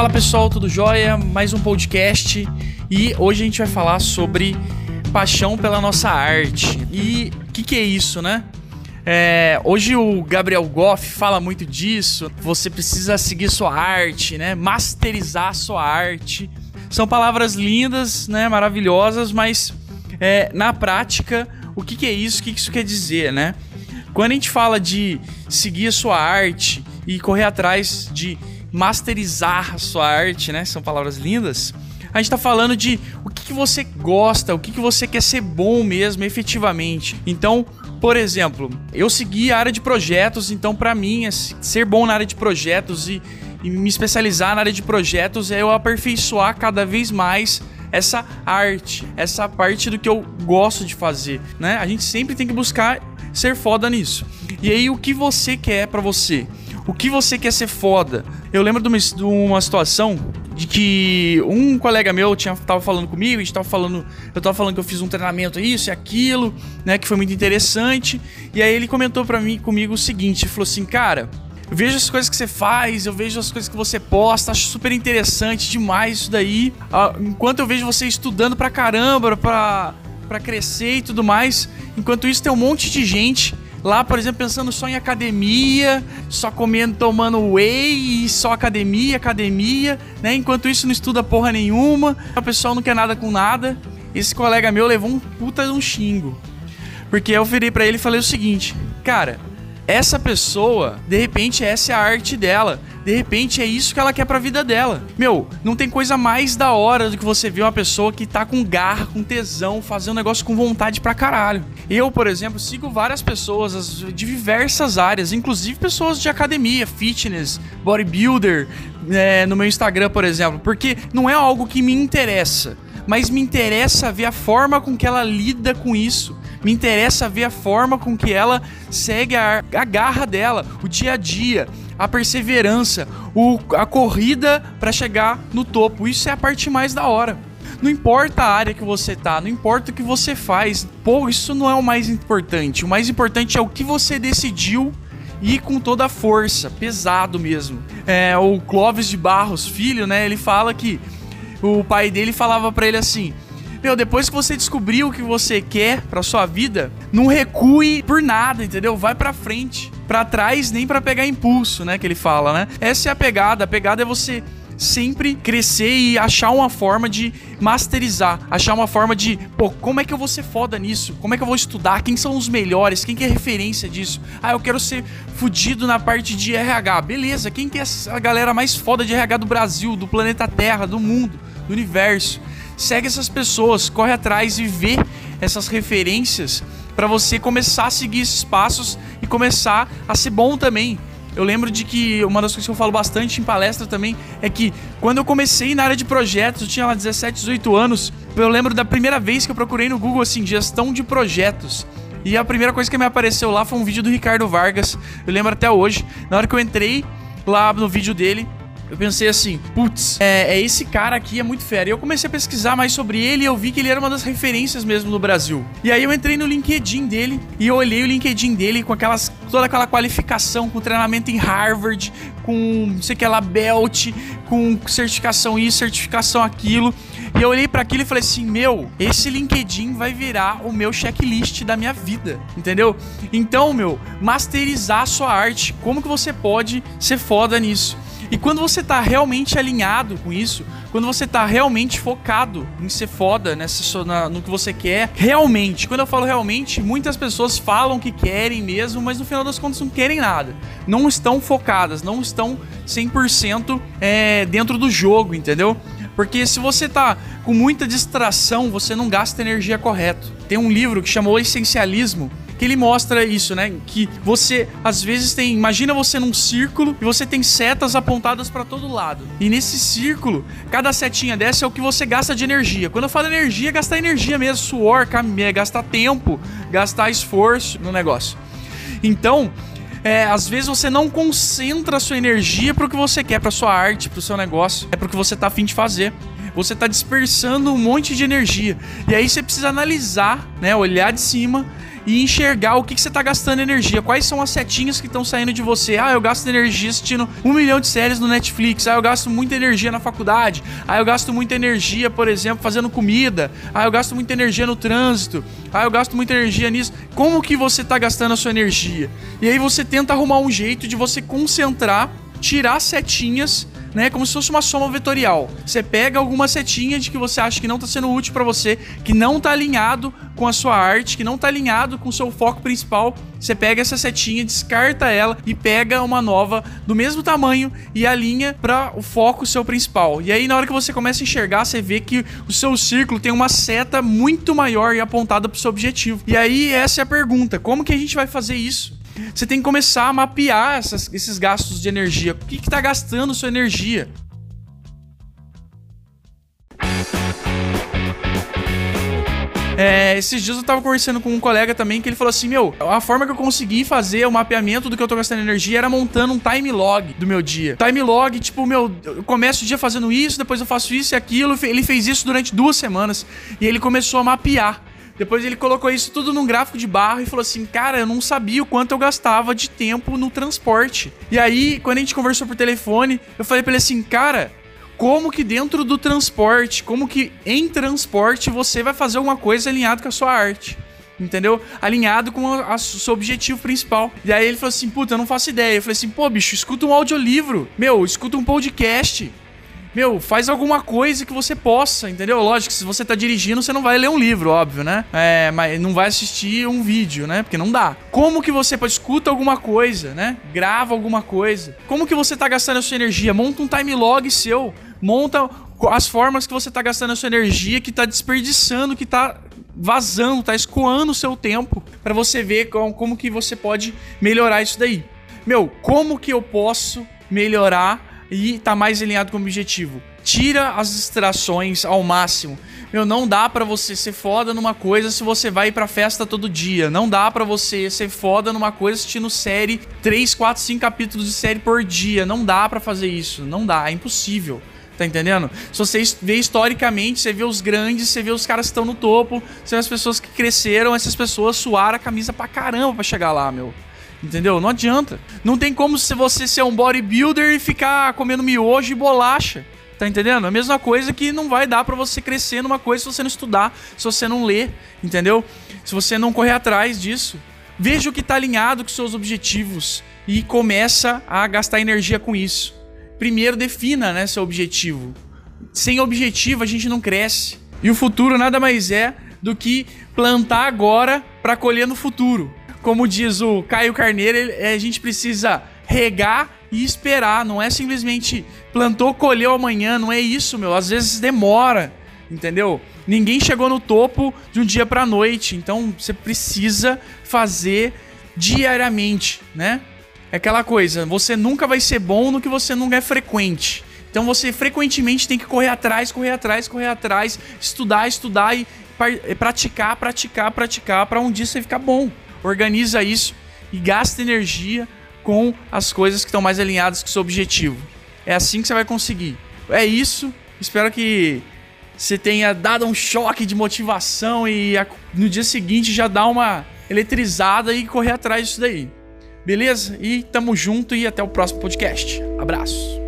Fala pessoal, tudo jóia? Mais um podcast e hoje a gente vai falar sobre paixão pela nossa arte. E o que, que é isso, né? É, hoje o Gabriel Goff fala muito disso. Você precisa seguir sua arte, né? Masterizar sua arte. São palavras lindas, né? Maravilhosas, mas é, na prática, o que, que é isso? O que, que isso quer dizer, né? Quando a gente fala de seguir sua arte e correr atrás de masterizar a sua arte, né? São palavras lindas. A gente tá falando de o que, que você gosta, o que, que você quer ser bom mesmo, efetivamente. Então, por exemplo, eu segui a área de projetos, então para mim, ser bom na área de projetos e, e me especializar na área de projetos é eu aperfeiçoar cada vez mais essa arte, essa parte do que eu gosto de fazer, né? A gente sempre tem que buscar ser foda nisso. E aí o que você quer para você? O que você quer ser foda? Eu lembro de uma, de uma situação de que um colega meu tinha, tava falando comigo, a gente tava falando, eu tava falando que eu fiz um treinamento isso e aquilo, né, que foi muito interessante. E aí ele comentou para mim comigo o seguinte, falou assim: "Cara, eu vejo as coisas que você faz, eu vejo as coisas que você posta, acho super interessante demais isso daí. Ah, enquanto eu vejo você estudando pra caramba, pra, pra crescer e tudo mais, enquanto isso tem um monte de gente Lá, por exemplo, pensando só em academia, só comendo, tomando whey, só academia, academia, né? Enquanto isso não estuda porra nenhuma, o pessoal não quer nada com nada. Esse colega meu levou um puta de um xingo. Porque eu virei para ele e falei o seguinte: "Cara, essa pessoa, de repente essa é a arte dela. De repente é isso que ela quer pra vida dela. Meu, não tem coisa mais da hora do que você ver uma pessoa que tá com garra, com tesão, fazendo um negócio com vontade pra caralho. Eu, por exemplo, sigo várias pessoas de diversas áreas, inclusive pessoas de academia, fitness, bodybuilder, é, no meu Instagram, por exemplo, porque não é algo que me interessa, mas me interessa ver a forma com que ela lida com isso. Me interessa ver a forma com que ela segue a, a garra dela, o dia a dia, a perseverança, o, a corrida para chegar no topo. Isso é a parte mais da hora. Não importa a área que você tá, não importa o que você faz. Pô, isso não é o mais importante. O mais importante é o que você decidiu e com toda a força, pesado mesmo. É, o Clóvis de Barros, filho, né? Ele fala que o pai dele falava para ele assim: meu, depois que você descobriu o que você quer pra sua vida, não recue por nada, entendeu? Vai pra frente. Pra trás, nem para pegar impulso, né? Que ele fala, né? Essa é a pegada. A pegada é você sempre crescer e achar uma forma de masterizar, achar uma forma de, pô, como é que eu vou ser foda nisso? Como é que eu vou estudar? Quem são os melhores? Quem que é referência disso? Ah, eu quero ser fudido na parte de RH. Beleza, quem que é a galera mais foda de RH do Brasil, do planeta Terra, do mundo, do universo? segue essas pessoas, corre atrás e vê essas referências para você começar a seguir esses passos e começar a ser bom também. Eu lembro de que uma das coisas que eu falo bastante em palestra também é que quando eu comecei na área de projetos, eu tinha lá 17, 18 anos, eu lembro da primeira vez que eu procurei no Google assim, gestão de projetos. E a primeira coisa que me apareceu lá foi um vídeo do Ricardo Vargas. Eu lembro até hoje. Na hora que eu entrei lá no vídeo dele, eu pensei assim, putz, é, é, esse cara aqui é muito fera. E eu comecei a pesquisar mais sobre ele e eu vi que ele era uma das referências mesmo no Brasil. E aí eu entrei no LinkedIn dele e eu olhei o LinkedIn dele com aquelas toda aquela qualificação, com treinamento em Harvard, com sei que lá, Belt, com certificação isso, certificação aquilo. E eu olhei para aquilo e falei assim: meu, esse LinkedIn vai virar o meu checklist da minha vida, entendeu? Então, meu, masterizar a sua arte. Como que você pode ser foda nisso? E quando você tá realmente alinhado com isso, quando você tá realmente focado em ser foda nessa, na, no que você quer, realmente, quando eu falo realmente, muitas pessoas falam que querem mesmo, mas no final das contas não querem nada. Não estão focadas, não estão 100% é, dentro do jogo, entendeu? Porque se você tá com muita distração, você não gasta energia correto. Tem um livro que chamou Essencialismo, que ele mostra isso, né? Que você às vezes tem, imagina você num círculo e você tem setas apontadas para todo lado. E nesse círculo, cada setinha dessa é o que você gasta de energia. Quando eu falo energia, é gastar energia mesmo, suor, é gastar tempo, gastar esforço no negócio. Então, é, às vezes você não concentra a sua energia para o que você quer, para sua arte, para o seu negócio, é para o que você tá afim de fazer. Você está dispersando um monte de energia. E aí você precisa analisar, né? Olhar de cima e enxergar o que, que você está gastando energia. Quais são as setinhas que estão saindo de você? Ah, eu gasto energia assistindo um milhão de séries no Netflix. Ah, eu gasto muita energia na faculdade. Ah, eu gasto muita energia, por exemplo, fazendo comida. Ah, eu gasto muita energia no trânsito. Ah, eu gasto muita energia nisso. Como que você está gastando a sua energia? E aí você tenta arrumar um jeito de você concentrar, tirar setinhas né? Como se fosse uma soma vetorial. Você pega alguma setinha de que você acha que não está sendo útil para você, que não está alinhado com a sua arte, que não está alinhado com o seu foco principal. Você pega essa setinha, descarta ela e pega uma nova do mesmo tamanho e alinha para o foco seu principal. E aí na hora que você começa a enxergar, você vê que o seu círculo tem uma seta muito maior e apontada para o seu objetivo. E aí essa é a pergunta: como que a gente vai fazer isso? Você tem que começar a mapear essas, esses gastos de energia. O que está gastando sua energia? É, esses dias eu tava conversando com um colega também que ele falou assim: Meu, a forma que eu consegui fazer o mapeamento do que eu tô gastando energia era montando um time log do meu dia. Time log, tipo, meu, eu começo o dia fazendo isso, depois eu faço isso e aquilo. Ele fez isso durante duas semanas e ele começou a mapear. Depois ele colocou isso tudo num gráfico de barra e falou assim: Cara, eu não sabia o quanto eu gastava de tempo no transporte. E aí, quando a gente conversou por telefone, eu falei pra ele assim: Cara, como que dentro do transporte, como que em transporte você vai fazer alguma coisa alinhado com a sua arte? Entendeu? Alinhado com o seu objetivo principal. E aí ele falou assim: Puta, eu não faço ideia. Eu falei assim: Pô, bicho, escuta um audiolivro. Meu, escuta um podcast meu, faz alguma coisa que você possa, entendeu? Lógico se você tá dirigindo, você não vai ler um livro, óbvio, né? É, mas não vai assistir um vídeo, né? Porque não dá. Como que você pode escuta alguma coisa, né? Grava alguma coisa. Como que você tá gastando a sua energia? Monta um time log seu. Monta as formas que você tá gastando a sua energia, que tá desperdiçando, que tá vazando, tá escoando o seu tempo para você ver como, como que você pode melhorar isso daí. Meu, como que eu posso melhorar e tá mais alinhado com o objetivo. Tira as distrações ao máximo. Meu, não dá para você ser foda numa coisa se você vai pra festa todo dia. Não dá para você ser foda numa coisa assistindo série 3, 4, 5 capítulos de série por dia. Não dá para fazer isso. Não dá, é impossível. Tá entendendo? Se você vê historicamente, você vê os grandes, você vê os caras que estão no topo, você vê as pessoas que cresceram, essas pessoas suaram a camisa pra caramba pra chegar lá, meu. Entendeu? Não adianta. Não tem como se você ser um bodybuilder e ficar comendo miojo e bolacha. Tá entendendo? A mesma coisa que não vai dar para você crescer numa coisa se você não estudar, se você não ler, entendeu? Se você não correr atrás disso. Veja o que tá alinhado com seus objetivos e começa a gastar energia com isso. Primeiro defina, né, seu objetivo. Sem objetivo a gente não cresce. E o futuro nada mais é do que plantar agora para colher no futuro como diz o Caio Carneiro, a gente precisa regar e esperar. Não é simplesmente plantou, colheu amanhã. Não é isso, meu. Às vezes demora, entendeu? Ninguém chegou no topo de um dia para noite. Então você precisa fazer diariamente, né? É aquela coisa, você nunca vai ser bom no que você nunca é frequente. Então você frequentemente tem que correr atrás, correr atrás, correr atrás, estudar, estudar e praticar, praticar, praticar para um dia você ficar bom organiza isso e gasta energia com as coisas que estão mais alinhadas com o seu objetivo. É assim que você vai conseguir. É isso. Espero que você tenha dado um choque de motivação e no dia seguinte já dá uma eletrizada e correr atrás disso daí. Beleza? E tamo junto e até o próximo podcast. Abraço.